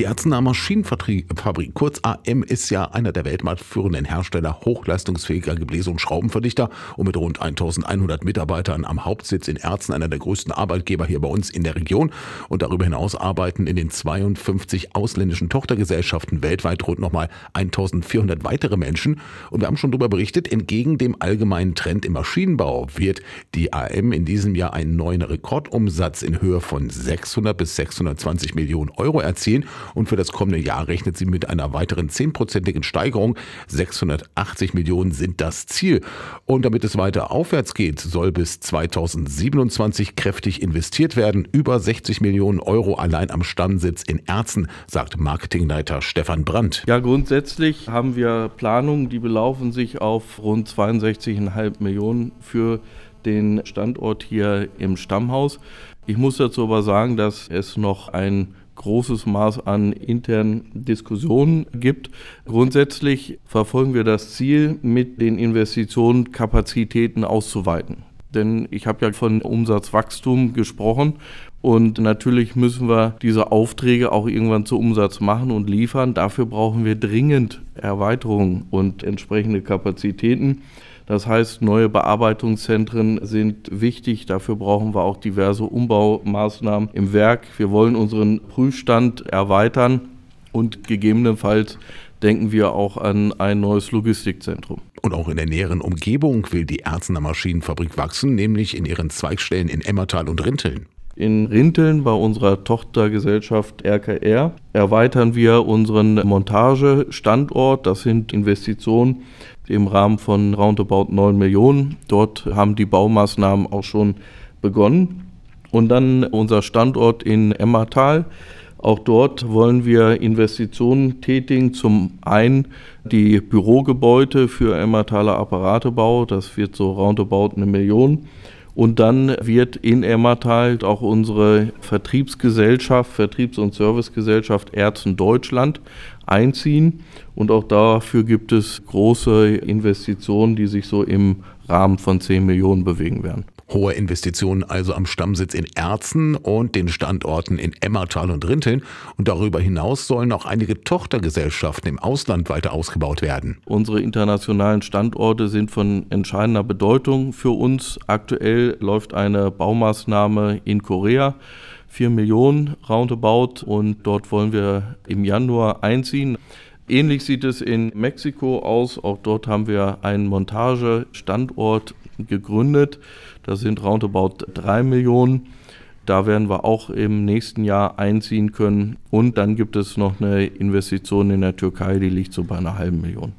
Die Erzener Maschinenfabrik, kurz AM, ist ja einer der weltmarktführenden Hersteller hochleistungsfähiger Gebläse- und Schraubenverdichter und mit rund 1100 Mitarbeitern am Hauptsitz in Erzen einer der größten Arbeitgeber hier bei uns in der Region. Und darüber hinaus arbeiten in den 52 ausländischen Tochtergesellschaften weltweit rund nochmal 1400 weitere Menschen. Und wir haben schon darüber berichtet, entgegen dem allgemeinen Trend im Maschinenbau wird die AM in diesem Jahr einen neuen Rekordumsatz in Höhe von 600 bis 620 Millionen Euro erzielen und für das kommende Jahr rechnet sie mit einer weiteren zehnprozentigen Steigerung. 680 Millionen sind das Ziel. Und damit es weiter aufwärts geht, soll bis 2027 kräftig investiert werden. Über 60 Millionen Euro allein am Stammsitz in Erzen, sagt Marketingleiter Stefan Brandt. Ja, grundsätzlich haben wir Planungen, die belaufen sich auf rund 62,5 Millionen für den Standort hier im Stammhaus. Ich muss dazu aber sagen, dass es noch ein großes Maß an internen Diskussionen gibt. Grundsätzlich verfolgen wir das Ziel, mit den Investitionen Kapazitäten auszuweiten. Denn ich habe ja von Umsatzwachstum gesprochen und natürlich müssen wir diese Aufträge auch irgendwann zu Umsatz machen und liefern. Dafür brauchen wir dringend Erweiterungen und entsprechende Kapazitäten. Das heißt, neue Bearbeitungszentren sind wichtig. Dafür brauchen wir auch diverse Umbaumaßnahmen im Werk. Wir wollen unseren Prüfstand erweitern und gegebenenfalls denken wir auch an ein neues Logistikzentrum. Und auch in der näheren Umgebung will die Erzener Maschinenfabrik wachsen, nämlich in ihren Zweigstellen in Emmertal und Rinteln. In Rinteln bei unserer Tochtergesellschaft RKR erweitern wir unseren Montagestandort. Das sind Investitionen im Rahmen von roundabout 9 Millionen. Dort haben die Baumaßnahmen auch schon begonnen. Und dann unser Standort in Emmertal. Auch dort wollen wir Investitionen tätigen. Zum einen die Bürogebäude für Emmertaler Apparatebau. Das wird so roundabout eine Million. Und dann wird in Emmertal auch unsere Vertriebsgesellschaft, Vertriebs- und Servicegesellschaft Ärzten Deutschland einziehen. Und auch dafür gibt es große Investitionen, die sich so im Rahmen von 10 Millionen bewegen werden. Hohe Investitionen also am Stammsitz in Erzen und den Standorten in Emmertal und Rinteln. Und darüber hinaus sollen auch einige Tochtergesellschaften im Ausland weiter ausgebaut werden. Unsere internationalen Standorte sind von entscheidender Bedeutung für uns. Aktuell läuft eine Baumaßnahme in Korea. 4 Millionen roundabout und dort wollen wir im Januar einziehen. Ähnlich sieht es in Mexiko aus. Auch dort haben wir einen Montagestandort gegründet. Das sind roundabout 3 Millionen. Da werden wir auch im nächsten Jahr einziehen können. Und dann gibt es noch eine Investition in der Türkei, die liegt so bei einer halben Million.